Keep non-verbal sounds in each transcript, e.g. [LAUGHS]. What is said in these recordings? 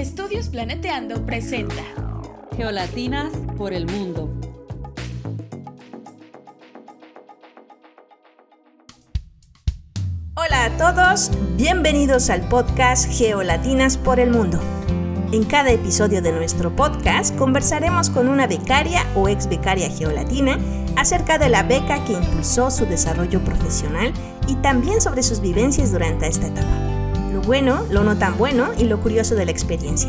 Estudios Planeteando presenta Geolatinas por el mundo. Hola a todos, bienvenidos al podcast Geolatinas por el mundo. En cada episodio de nuestro podcast conversaremos con una becaria o ex becaria geolatina acerca de la beca que impulsó su desarrollo profesional y también sobre sus vivencias durante esta etapa. Bueno, lo no tan bueno y lo curioso de la experiencia.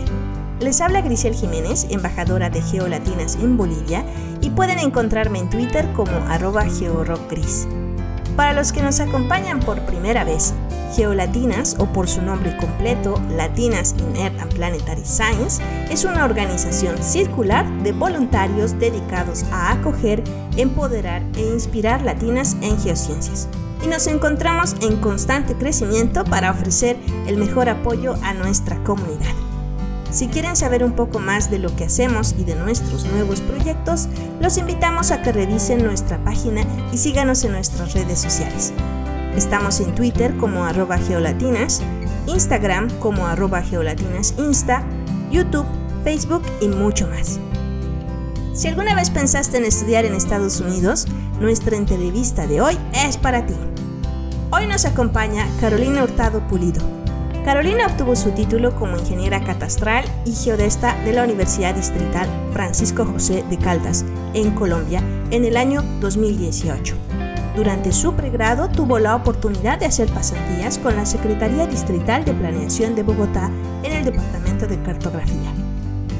Les habla Grisel Jiménez, embajadora de Geolatinas en Bolivia, y pueden encontrarme en Twitter como arroba georockgris. Para los que nos acompañan por primera vez, Geolatinas, o por su nombre completo, Latinas in Earth and Planetary Science, es una organización circular de voluntarios dedicados a acoger, empoderar e inspirar latinas en geociencias. Y nos encontramos en constante crecimiento para ofrecer el mejor apoyo a nuestra comunidad. Si quieren saber un poco más de lo que hacemos y de nuestros nuevos proyectos, los invitamos a que revisen nuestra página y síganos en nuestras redes sociales. Estamos en Twitter como arroba geolatinas, Instagram como arroba geolatinasinsta, YouTube, Facebook y mucho más. Si alguna vez pensaste en estudiar en Estados Unidos, nuestra entrevista de hoy es para ti. Hoy nos acompaña Carolina Hurtado Pulido. Carolina obtuvo su título como ingeniera catastral y geodesta de la Universidad Distrital Francisco José de Caldas, en Colombia, en el año 2018. Durante su pregrado tuvo la oportunidad de hacer pasantías con la Secretaría Distrital de Planeación de Bogotá en el Departamento de Cartografía.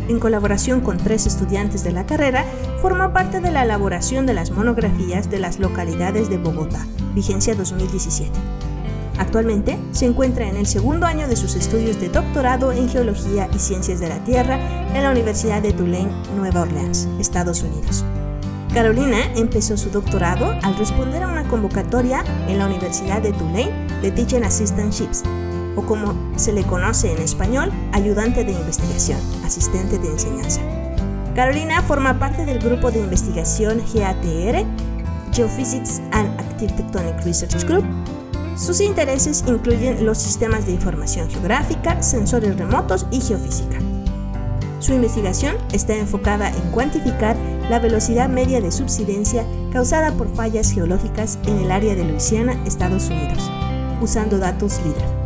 En colaboración con tres estudiantes de la carrera, formó parte de la elaboración de las monografías de las localidades de Bogotá, vigencia 2017. Actualmente se encuentra en el segundo año de sus estudios de doctorado en Geología y Ciencias de la Tierra en la Universidad de Tulane, Nueva Orleans, Estados Unidos. Carolina empezó su doctorado al responder a una convocatoria en la Universidad de Tulane de Teaching Assistantships, o como se le conoce en español, ayudante de investigación, asistente de enseñanza. Carolina forma parte del grupo de investigación GATR, Geophysics Tectonic Research Group. Sus intereses incluyen los sistemas de información geográfica, sensores remotos y geofísica. Su investigación está enfocada en cuantificar la velocidad media de subsidencia causada por fallas geológicas en el área de Luisiana, Estados Unidos, usando datos LIDAR.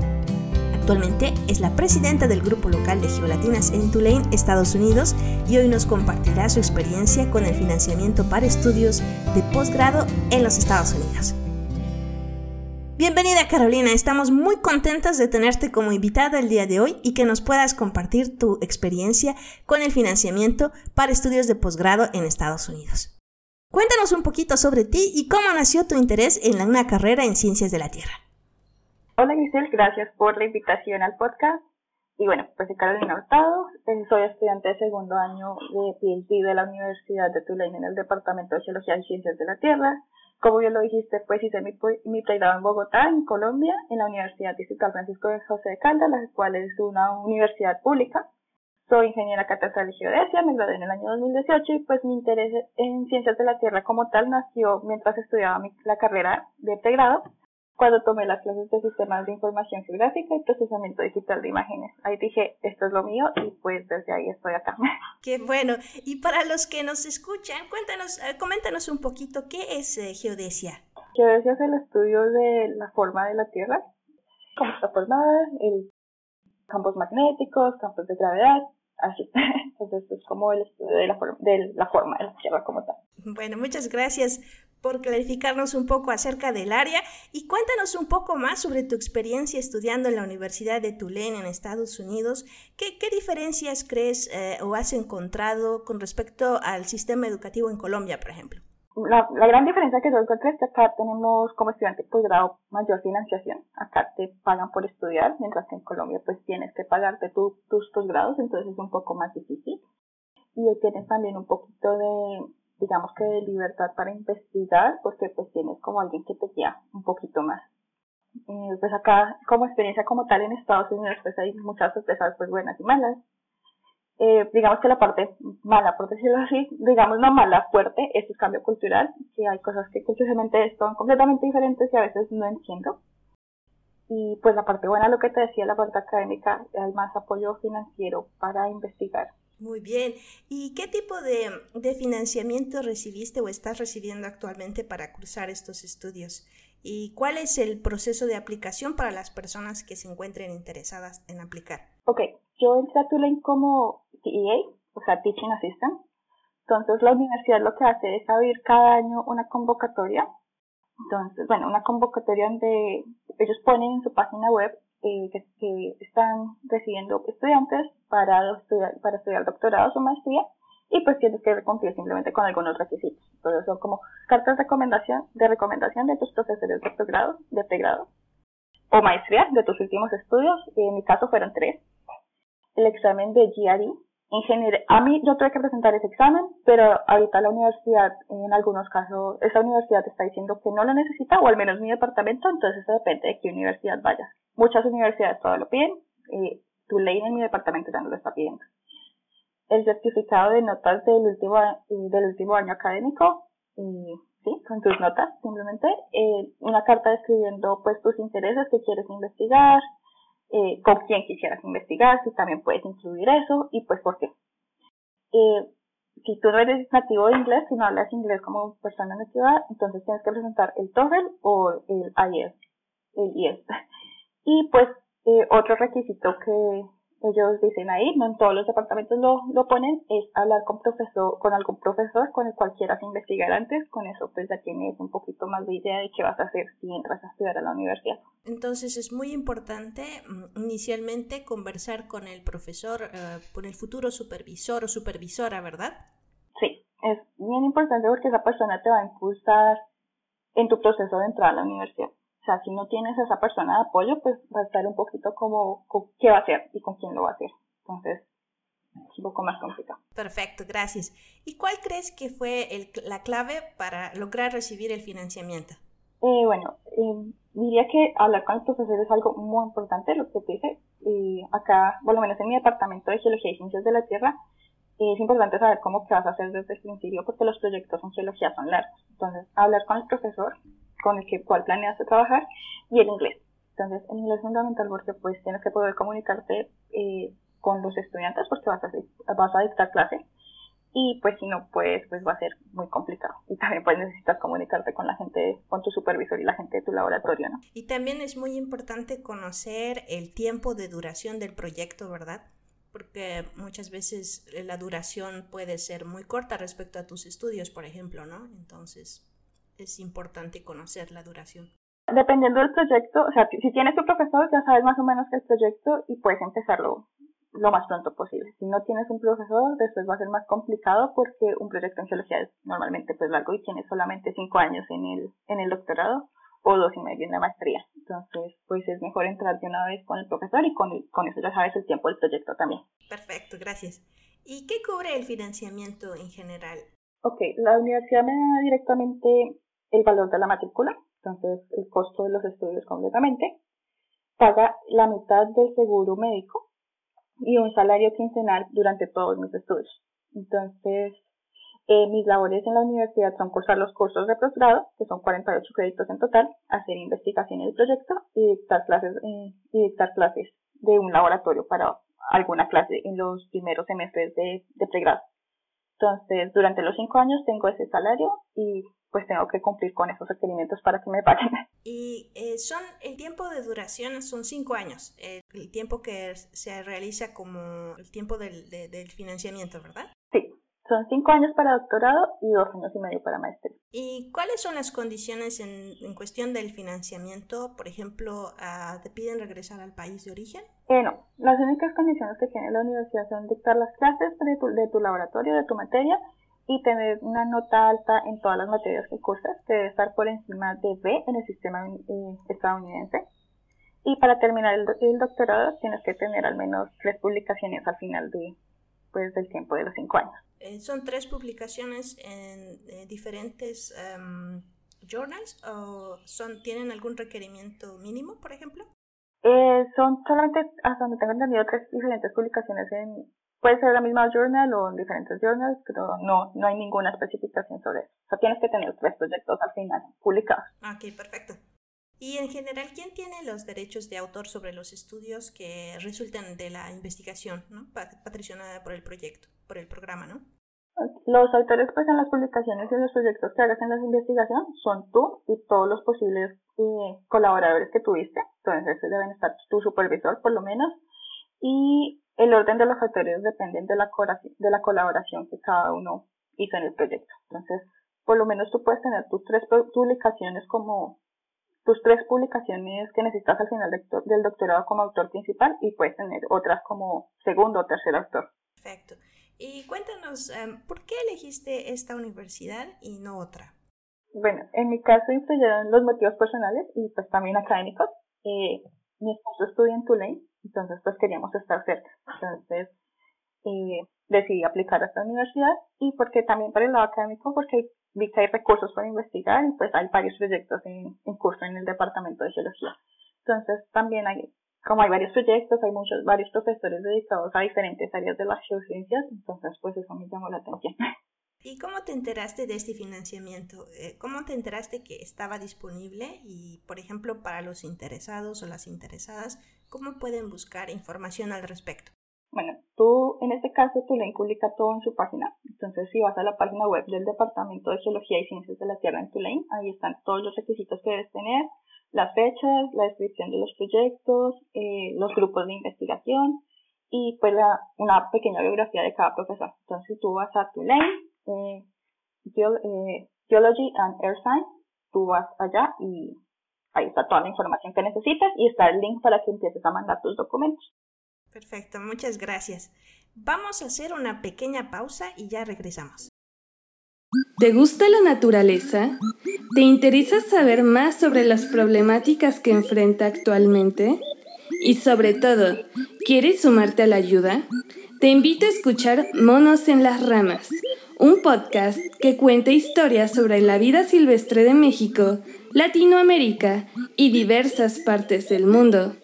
Actualmente es la presidenta del grupo local de geolatinas en Tulane, Estados Unidos, y hoy nos compartirá su experiencia con el financiamiento para estudios de posgrado en los Estados Unidos. Bienvenida Carolina, estamos muy contentas de tenerte como invitada el día de hoy y que nos puedas compartir tu experiencia con el financiamiento para estudios de posgrado en Estados Unidos. Cuéntanos un poquito sobre ti y cómo nació tu interés en una carrera en ciencias de la Tierra. Hola Giselle, gracias por la invitación al podcast. Y bueno, pues soy Carolina Hurtado, eh, soy estudiante de segundo año de PhD de la Universidad de Tulane en el Departamento de Geología y Ciencias de la Tierra. Como bien lo dijiste, pues hice mi, mi pregrado en Bogotá, en Colombia, en la Universidad Distrital Francisco de José de Caldas, la cual es una universidad pública. Soy ingeniera catastral y geodesia, me gradué en el año 2018 y pues mi interés en ciencias de la Tierra como tal nació mientras estudiaba mi, la carrera de pregrado cuando tomé las clases de sistemas de información geográfica y procesamiento digital de imágenes. Ahí dije, esto es lo mío y pues desde ahí estoy acá. [LAUGHS] Qué bueno. Y para los que nos escuchan, cuéntanos, eh, coméntanos un poquito, ¿qué es eh, geodesia? Geodesia es el estudio de la forma de la Tierra, cómo está formada, el campos magnéticos, campos de gravedad, así. [LAUGHS] Entonces es como el estudio de la, de la forma de la Tierra como tal. Bueno, muchas gracias por clarificarnos un poco acerca del área y cuéntanos un poco más sobre tu experiencia estudiando en la Universidad de Tulane en Estados Unidos. ¿Qué, diferencias crees eh, o has encontrado con respecto al sistema educativo en Colombia, por ejemplo? La, gran diferencia que yo encontré es que acá tenemos como estudiante posgrado mayor financiación. Acá te pagan por estudiar, mientras que en Colombia pues tienes que pagarte tus posgrados, entonces es un poco más difícil. Y tienes también un poquito de digamos que de libertad para investigar, porque pues tienes como alguien que te guía un poquito más. Eh, pues acá, como experiencia como tal en Estados Unidos, pues hay muchas sorpresas pues buenas y malas. Eh, digamos que la parte mala, por decirlo así, digamos no mala, fuerte, es el cambio cultural, que hay cosas que culturalmente son completamente diferentes y a veces no entiendo. Y pues la parte buena, lo que te decía, la parte académica, hay más apoyo financiero para investigar. Muy bien. ¿Y qué tipo de, de, financiamiento recibiste o estás recibiendo actualmente para cursar estos estudios? ¿Y cuál es el proceso de aplicación para las personas que se encuentren interesadas en aplicar? Ok, yo entré a Tulane como TEA, o sea, Teaching Assistant. Entonces la universidad lo que hace es abrir cada año una convocatoria entonces, bueno, una convocatoria donde ellos ponen en su página web eh, que, están recibiendo estudiantes para estudiar, para estudiar doctorados o maestría y pues tienes que cumplir simplemente con algunos requisitos. Entonces son como cartas de recomendación, de recomendación de tus profesores de posgrado, de pregrado o maestría de tus últimos estudios. En mi caso fueron tres. El examen de GRE, en a mí yo tuve que presentar ese examen, pero ahorita la universidad, en algunos casos, esa universidad está diciendo que no lo necesita, o al menos mi departamento, entonces eso depende de qué universidad vayas. Muchas universidades todavía lo piden, y tu ley en mi departamento ya no lo está pidiendo. El certificado de notas del último, del último año académico, y sí, con tus notas, simplemente, eh, una carta describiendo pues tus intereses que quieres investigar, eh, con quién quisieras investigar, si también puedes incluir eso y pues por qué. Eh, si tú no eres nativo de inglés, si no hablas inglés como persona nativa, entonces tienes que presentar el TOEFL o el IELTS. El IELTS. [LAUGHS] Y pues eh, otro requisito que ellos dicen ahí, no en todos los departamentos lo, lo ponen, es hablar con profesor, con algún profesor con el cual quieras investigar antes, con eso pues ya tienes un poquito más de idea de qué vas a hacer si entras a estudiar a la universidad. Entonces es muy importante mm, inicialmente conversar con el profesor, eh, con el futuro supervisor o supervisora, ¿verdad? Sí, es bien importante porque esa persona te va a impulsar en tu proceso de entrada a la universidad. O sea, si no tienes a esa persona de apoyo, pues va a estar un poquito como qué va a hacer y con quién lo va a hacer. Entonces, es un poco más complicado. Perfecto, gracias. ¿Y cuál crees que fue la clave para lograr recibir el financiamiento? Eh, bueno, eh, diría que hablar con el profesor es algo muy importante, lo que te dije. Y acá, por lo menos en mi departamento de Geología y Ciencias de la Tierra, es importante saber cómo qué vas a hacer desde el principio porque los proyectos en geología son largos. Entonces, hablar con el profesor con el que, cual planeas trabajar y el inglés. Entonces, el inglés es fundamental porque pues tienes que poder comunicarte eh, con los estudiantes porque vas a, vas a dictar clase y pues si no pues pues va a ser muy complicado. Y también pues necesitas comunicarte con la gente con tu supervisor y la gente de tu laboratorio no y también es muy importante conocer el tiempo de duración del proyecto verdad porque muchas veces la duración puede ser muy corta respecto a tus estudios por ejemplo no entonces es importante conocer la duración? Dependiendo del proyecto, o sea, si tienes tu profesor, ya sabes más o menos el proyecto y puedes empezarlo lo más pronto posible. Si no tienes un profesor, después va a ser más complicado porque un proyecto en geología es normalmente pues largo y tienes solamente cinco años en el, en el doctorado o dos y medio en la maestría. Entonces, pues es mejor entrar de una vez con el profesor y con, con eso ya sabes el tiempo del proyecto también. Perfecto, gracias. ¿Y qué cubre el financiamiento en general? Ok, la universidad me da directamente el valor de la matrícula, entonces el costo de los estudios completamente, paga la mitad del seguro médico y un salario quincenal durante todos mis estudios. Entonces, eh, mis labores en la universidad son cursar los cursos de posgrado, que son 48 créditos en total, hacer investigación en el proyecto y dictar clases, eh, y dictar clases de un laboratorio para alguna clase en los primeros semestres de, de pregrado. Entonces, durante los cinco años tengo ese salario y pues tengo que cumplir con esos requerimientos para que me paguen. [LAUGHS] Y eh, son, el tiempo de duración son cinco años, el tiempo que se realiza como el tiempo del, del financiamiento, ¿verdad? Sí, son cinco años para doctorado y dos años y medio para maestría. ¿Y cuáles son las condiciones en, en cuestión del financiamiento? Por ejemplo, ah, ¿te piden regresar al país de origen? Eh, no, las únicas condiciones que tiene la universidad son dictar las clases de tu, de tu laboratorio, de tu materia, y tener una nota alta en todas las materias que cursas, que debe estar por encima de B en el sistema eh, estadounidense. Y para terminar el, el, doctorado tienes que tener al menos tres publicaciones al final de, pues, del tiempo de los cinco años. Eh, ¿Son tres publicaciones en eh, diferentes um, journals o son, tienen algún requerimiento mínimo, por ejemplo? Son solamente, hasta donde tengo entendido, tres diferentes publicaciones en, puede ser la misma journal o en diferentes journals, pero no, no hay ninguna especificación sobre eso. O sea, tienes que tener tres proyectos al final publicados. Ok, perfecto. Y en general, ¿quién tiene los derechos de autor sobre los estudios que resultan de la investigación, ¿no? patricionada por el proyecto, por el programa, ¿no? Los autores pues en las publicaciones y en los proyectos que hagas en las investigaciones son tú y todos los posibles eh, colaboradores que tuviste, entonces deben estar tu supervisor por lo menos, y el orden de los autores depende de la, de la colaboración que cada uno hizo en el proyecto. Entonces, por lo menos tú puedes tener tus tres publicaciones como tus tres publicaciones que necesitas al final del doctorado como autor principal y puedes tener otras como segundo o tercer autor. Perfecto. Y cuéntanos, em, ¿por qué elegiste esta universidad y no otra? Bueno, en mi caso influyeron los motivos personales y pues también académicos. Eh, mi esposo estudia en Tulane, entonces pues queríamos estar cerca. Entonces eh, decidí aplicar a esta universidad y porque también para el lado académico, porque vi que hay recursos para investigar y pues hay varios proyectos en, curso en el departamento de geología. Entonces también hay, como hay varios proyectos, hay muchos, varios profesores dedicados a diferentes áreas de las geociencias, entonces pues eso me llamó la atención. ¿Y cómo te enteraste de este financiamiento? Eh, ¿Cómo te enteraste que estaba disponible? Y, por ejemplo, para los interesados o las interesadas, ¿cómo pueden buscar información al respecto? Bueno, tú en este caso tú le publica todo en su página. Entonces, si vas a la página web del Departamento de Geología y Ciencias de la Tierra en Tulane, ahí están todos los requisitos que debes tener, las fechas, la descripción de los proyectos, eh, los grupos de investigación y pues una pequeña biografía de cada profesor. Entonces, tú vas a Tulane, eh, Geology and Air Science, tú vas allá y ahí está toda la información que necesitas y está el link para que empieces a mandar tus documentos. Perfecto, muchas gracias. Vamos a hacer una pequeña pausa y ya regresamos. ¿Te gusta la naturaleza? ¿Te interesa saber más sobre las problemáticas que enfrenta actualmente? Y sobre todo, ¿quieres sumarte a la ayuda? Te invito a escuchar Monos en las Ramas, un podcast que cuenta historias sobre la vida silvestre de México, Latinoamérica y diversas partes del mundo.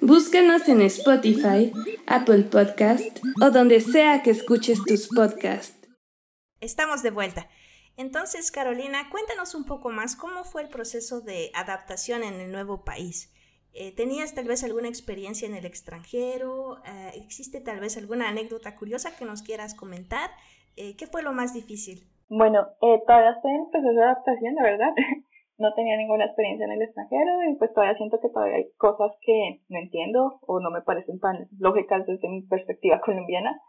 Búscanos en Spotify, Apple Podcast o donde sea que escuches tus podcasts. Estamos de vuelta. Entonces, Carolina, cuéntanos un poco más cómo fue el proceso de adaptación en el nuevo país. Eh, ¿Tenías tal vez alguna experiencia en el extranjero? Eh, ¿Existe tal vez alguna anécdota curiosa que nos quieras comentar? Eh, ¿Qué fue lo más difícil? Bueno, todavía estoy en proceso de adaptación, la verdad. [LAUGHS] no tenía ninguna experiencia en el extranjero y pues todavía siento que todavía hay cosas que no entiendo o no me parecen tan lógicas desde mi perspectiva colombiana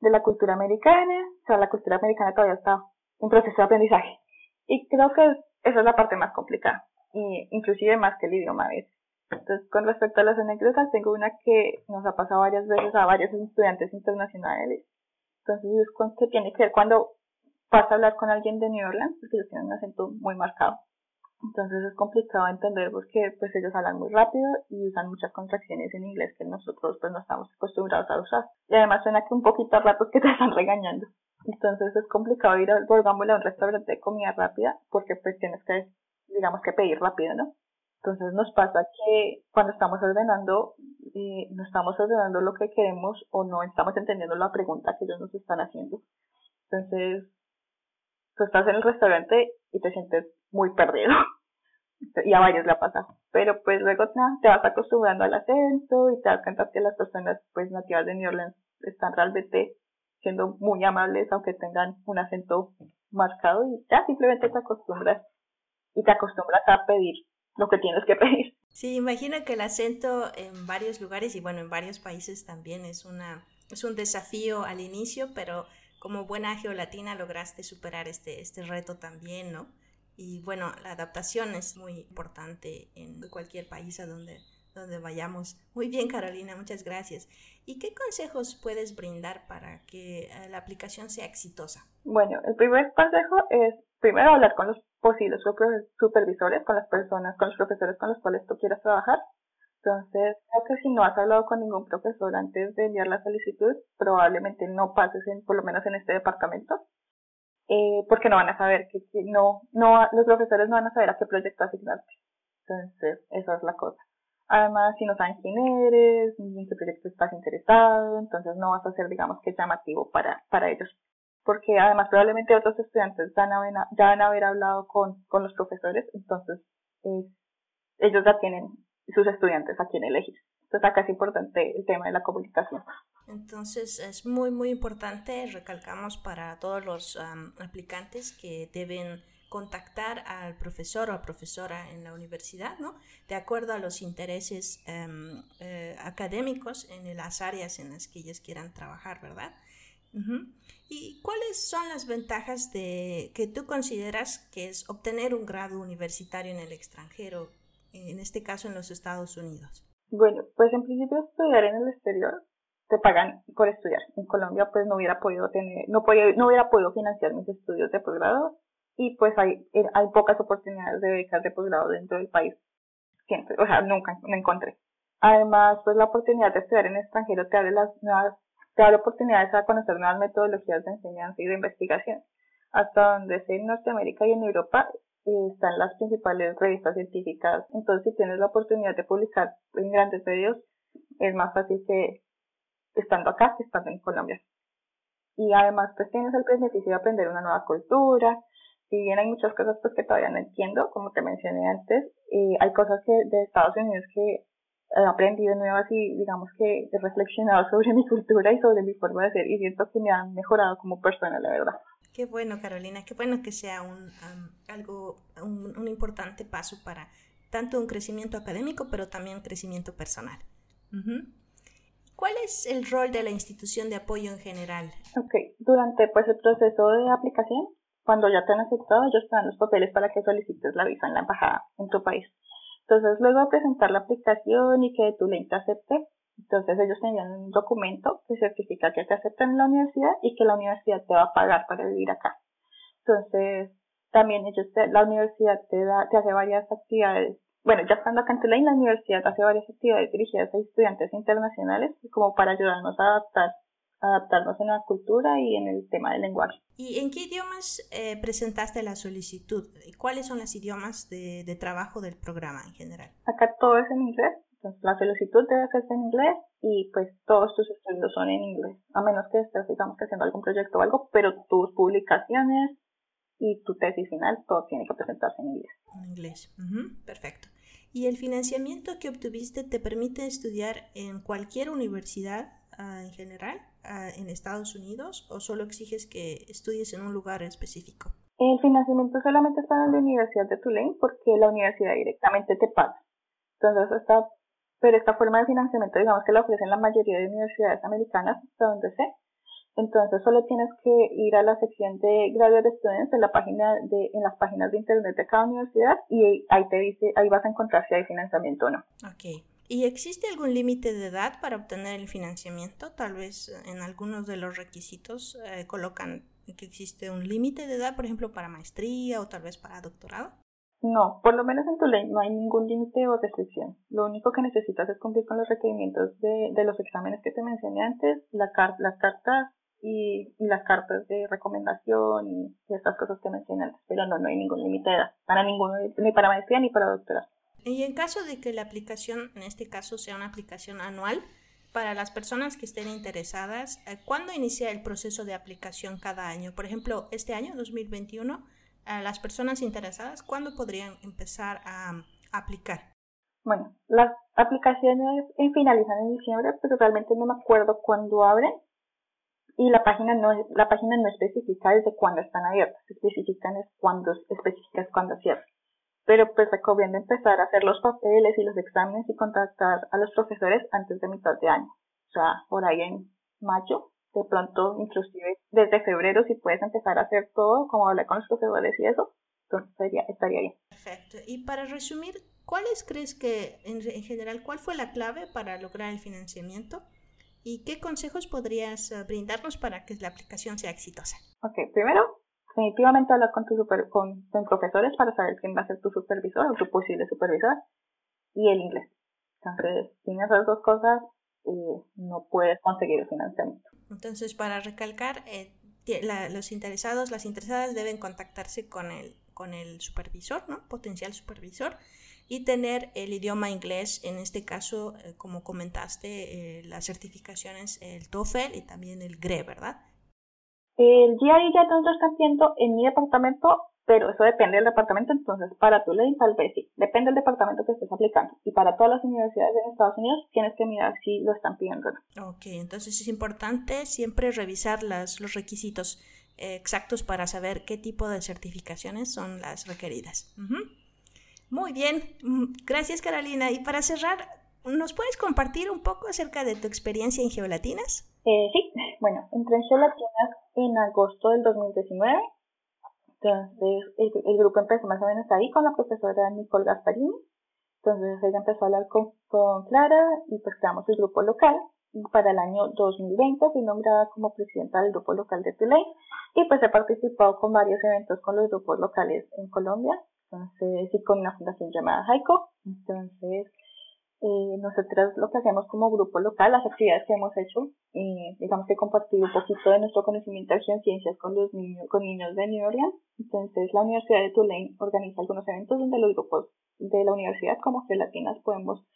de la cultura americana. O sea, la cultura americana todavía está en proceso de aprendizaje. Y creo que esa es la parte más complicada, y inclusive más que el idioma a veces. Entonces, con respecto a las anécdotas, tengo una que nos ha pasado varias veces a varios estudiantes internacionales. Entonces, es que tiene que ver cuando vas a hablar con alguien de New Orleans, porque ellos tienen un acento muy marcado. Entonces es complicado entender porque pues ellos hablan muy rápido y usan muchas contracciones en inglés que nosotros pues no estamos acostumbrados a usar. Y además suena que un poquito a ratos que te [LAUGHS] están regañando. Entonces es complicado ir, a, a un restaurante de comida rápida porque pues tienes que, digamos que pedir rápido, ¿no? Entonces nos pasa que cuando estamos ordenando, eh, no estamos ordenando lo que queremos o no estamos entendiendo la pregunta que ellos nos están haciendo. Entonces, tú estás en el restaurante y te sientes muy perdido. [LAUGHS] y a varios le ha pasado. Pero pues luego te vas acostumbrando al acento y te das cuenta que las personas pues nativas de New Orleans están realmente siendo muy amables aunque tengan un acento marcado y ya simplemente te acostumbras y te acostumbras a pedir lo que tienes que pedir. Sí, imagino que el acento en varios lugares y bueno, en varios países también es una es un desafío al inicio, pero como buena geolatina lograste superar este este reto también, ¿no? Y bueno, la adaptación es muy importante en cualquier país a donde, donde vayamos. Muy bien, Carolina, muchas gracias. ¿Y qué consejos puedes brindar para que eh, la aplicación sea exitosa? Bueno, el primer consejo es primero hablar con los posibles supervisores, con las personas, con los profesores con los cuales tú quieras trabajar. Entonces, creo que si no has hablado con ningún profesor antes de enviar la solicitud, probablemente no pases en, por lo menos en este departamento eh, porque no van a saber que, no, no, los profesores no van a saber a qué proyecto asignarte. Entonces, esa es la cosa. Además, si no saben quién eres, ni en qué proyecto estás interesado, entonces no vas a ser, digamos, que llamativo para, para ellos. Porque además probablemente otros estudiantes ya a, ya van a haber hablado con, con los profesores, entonces es ellos ya tienen sus estudiantes a quien elegir. Entonces acá es importante el tema de la comunicación. Entonces es muy, muy importante, recalcamos para todos los aplicantes que deben contactar al profesor o a profesora en la universidad, ¿no? De acuerdo a los intereses em, eh, académicos en las áreas en las que ellos quieran trabajar, ¿verdad? ¿Y cuáles son las ventajas de que tú consideras que es obtener un grado universitario en el extranjero, en este caso en los Estados Unidos? Bueno, pues en principio estudiar en el exterior te pagan por estudiar. En Colombia pues no hubiera podido tener, no, podía, no hubiera podido financiar mis estudios de posgrado y pues hay, hay pocas oportunidades de becas de posgrado dentro del país. Siempre, o sea, nunca me encontré. Además, pues la oportunidad de estudiar en extranjero te abre las nuevas, te abre oportunidades a conocer nuevas metodologías de enseñanza y de investigación. Hasta donde sé en Norteamérica y en Europa están las principales revistas científicas. Entonces, si tienes la oportunidad de publicar en grandes medios, es más fácil que estando acá que estando en Colombia. Y además, pues tienes el beneficio de aprender una nueva cultura. Si bien hay muchas cosas pues que todavía no entiendo, como te mencioné antes, eh, hay cosas que de Estados Unidos que aprendido nuevas y digamos que he reflexionado sobre mi cultura y sobre mi forma de ser y siento que me han mejorado como persona, la verdad. Qué bueno, Carolina, qué bueno que sea un, algo, un, importante paso para tanto un crecimiento académico, pero también un crecimiento personal. ¿Cuál es el rol de la institución de apoyo en general? Ok, durante pues el proceso de aplicación, cuando ya te han aceptado, ellos te dan los papeles para que solicites la visa en la embajada en tu país. Entonces, luego de presentar la aplicación y que tu ley te acepte, entonces ellos te envían un documento que certifica que te aceptan en la universidad y que la universidad te va a pagar para vivir acá. Entonces, también ellos la universidad te da, te hace varias actividades. Bueno, ya estando acá en Tulane, la universidad hace varias actividades dirigidas a estudiantes internacionales como para ayudarnos a adaptar adaptarnos en la cultura y en el tema del lenguaje. ¿Y en qué idiomas eh, presentaste la solicitud? ¿Cuáles son los idiomas de, de, trabajo del programa en general? Acá todo es en inglés, entonces, la solicitud debe hacerse en inglés y pues todos tus estudios son en inglés, a menos que estés, digamos, que haciendo algún proyecto o algo, pero tus publicaciones y tu tesis final, todo tiene que presentarse en inglés. En inglés, perfecto. ¿Y el financiamiento que obtuviste te permite estudiar en cualquier universidad ah, en general ah, en Estados Unidos o solo exiges que estudies en un lugar específico? El financiamiento solamente está en la Universidad de Tulane porque la universidad directamente te paga. Entonces está pero esta forma de financiamiento digamos que la ofrecen la mayoría de universidades americanas, hasta donde sé. Entonces solo tienes que ir a la sección de Graduate Students en la página de, en las páginas de internet de cada universidad y ahí te dice, ahí vas a encontrar si hay financiamiento o no. Ok. ¿Y existe algún límite de edad para obtener el financiamiento? Tal vez en algunos de los requisitos eh, colocan que existe un límite de edad, por ejemplo, para maestría o tal vez para doctorado. No, por lo menos en tu ley no hay ningún límite o restricción. Lo único que necesitas es cumplir con los requerimientos de, de los exámenes que te mencioné antes, la las cartas y, las cartas de recomendación y, estas cosas que mencioné antes. Pero no, no hay ningún límite de edad para ninguno, ni para maestría ni para doctorado. Y en caso de que la aplicación, en este caso, sea una aplicación anual, para las personas que estén interesadas, eh, ¿cuándo inicia el proceso de aplicación cada año? Por ejemplo, este año, 2021, a las personas interesadas, ¿cuándo podrían empezar a, aplicar? Bueno, las aplicaciones finalizan en diciembre, pero realmente no me acuerdo cuándo abren y la página no la página no especifica desde cuándo están abiertas, especifican es cuándo especificas cuándo cierran. Pero pues recomiendo empezar a hacer los papeles y los exámenes y contactar a los profesores antes de mitad de año, o sea, por ahí en mayo de pronto inclusive desde febrero si puedes empezar a hacer todo, como hablar con los profesores y eso, entonces sería, estaría bien. Perfecto. Y para resumir, ¿cuáles crees que en, general, cuál fue la clave para lograr el financiamiento? ¿Y qué consejos podrías eh, brindarnos para que la aplicación sea exitosa? Ok, primero, definitivamente hablar con, tu super, con profesores para saber quién va a ser tu supervisor o tu posible supervisor y el inglés. Entonces, sin esas dos cosas, eh, no puedes conseguir el financiamiento. Entonces, para recalcar, eh, los interesados, las interesadas deben contactarse con el, con el supervisor, ¿no? Potencial supervisor y tener el idioma inglés, en este caso, eh, como comentaste, las certificaciones, el TOEFL y también el GRE, ¿verdad? El GRE ya nosotros está haciendo en mi departamento pero eso depende del departamento, entonces para tu ley tal vez sí, depende del departamento que estés aplicando. Y para todas las universidades en Estados Unidos tienes que mirar si lo están pidiendo. Ok, entonces es importante siempre revisar las, los requisitos eh, exactos para saber qué tipo de certificaciones son las requeridas. Muy bien, mm, gracias Carolina. Y para cerrar, ¿nos puedes compartir un poco acerca de tu experiencia en Geolatinas? Eh, sí, [LAUGHS] bueno, entré en Geolatinas en agosto del 2019 entonces, el, grupo empezó más o menos ahí con la profesora Nicole Gasparini. Entonces, ella empezó a hablar con, Clara y pues creamos el grupo local. Para el año 2020 fui nombrada como presidenta del grupo local de Tulane y pues he participado con varios eventos con los grupos locales en Colombia. Entonces, y con una fundación llamada Jaico. Entonces, eh, nosotras lo que hacemos como grupo local, las actividades que hemos hecho, eh, digamos que compartir un poquito de nuestro conocimiento de ciencias con los niños, con niños de New Orleans. Entonces la Universidad de Tulane organiza algunos eventos donde los grupos de la universidad como gelatinas podemos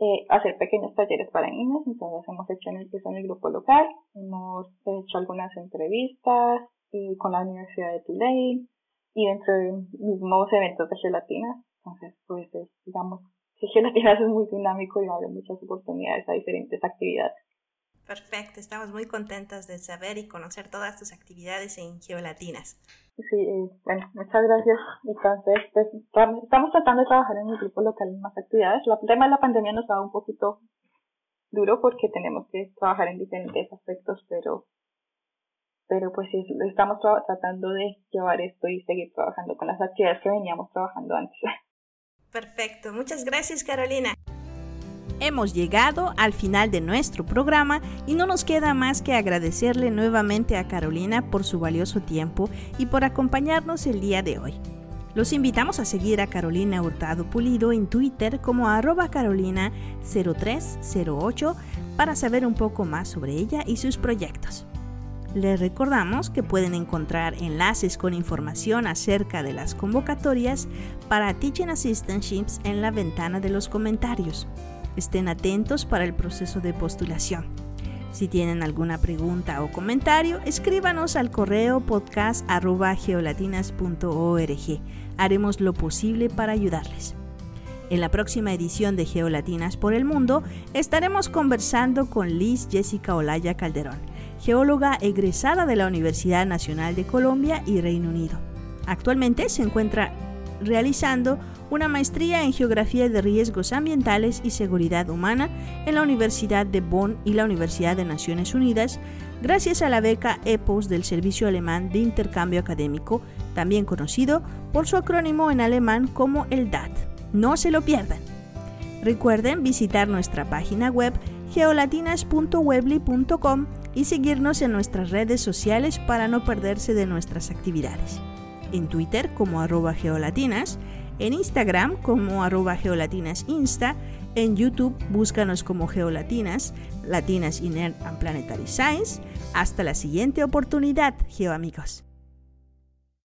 eh, hacer pequeños talleres para niños. Entonces hemos hecho en el, en el grupo local, hemos hecho algunas entrevistas eh, con la Universidad de Tulane y dentro de mismos eventos de gelatinas. Entonces, pues digamos, Geolatinas es muy dinámico y abre muchas oportunidades a diferentes actividades. Perfecto, estamos muy contentas de saber y conocer todas tus actividades en Geolatinas. Sí, eh, bueno, muchas gracias. Entonces, pues, estamos tratando de trabajar en el grupo local en más actividades. El tema de la pandemia nos ha dado un poquito duro porque tenemos que trabajar en diferentes aspectos, pero pero pues sí, estamos tratando de llevar esto y seguir trabajando con las actividades que veníamos trabajando antes. [LAUGHS] Perfecto, muchas gracias Carolina. Hemos llegado al final de nuestro programa y no nos queda más que agradecerle nuevamente a Carolina por su valioso tiempo y por acompañarnos el día de hoy. Los invitamos a seguir a Carolina Hurtado Pulido en Twitter como arroba carolina0308 para saber un poco más sobre ella y sus proyectos. Les recordamos que pueden encontrar enlaces con información acerca de las convocatorias para Teaching Assistantships en la ventana de los comentarios. Estén atentos para el proceso de postulación. Si tienen alguna pregunta o comentario, escríbanos al correo podcast.geolatinas.org. Haremos lo posible para ayudarles. En la próxima edición de Geolatinas por el Mundo estaremos conversando con Liz Jessica Olaya Calderón geóloga egresada de la Universidad Nacional de Colombia y Reino Unido. Actualmente se encuentra realizando una maestría en Geografía de Riesgos Ambientales y Seguridad Humana en la Universidad de Bonn y la Universidad de Naciones Unidas, gracias a la beca EPOS del Servicio Alemán de Intercambio Académico, también conocido por su acrónimo en alemán como el DAT. No se lo pierdan. Recuerden visitar nuestra página web geolatinas.webly.com y seguirnos en nuestras redes sociales para no perderse de nuestras actividades. En Twitter como arroba geolatinas, en Instagram como arroba geolatinasinsta, en YouTube búscanos como geolatinas, latinas inert and planetary science. Hasta la siguiente oportunidad, geoamigos.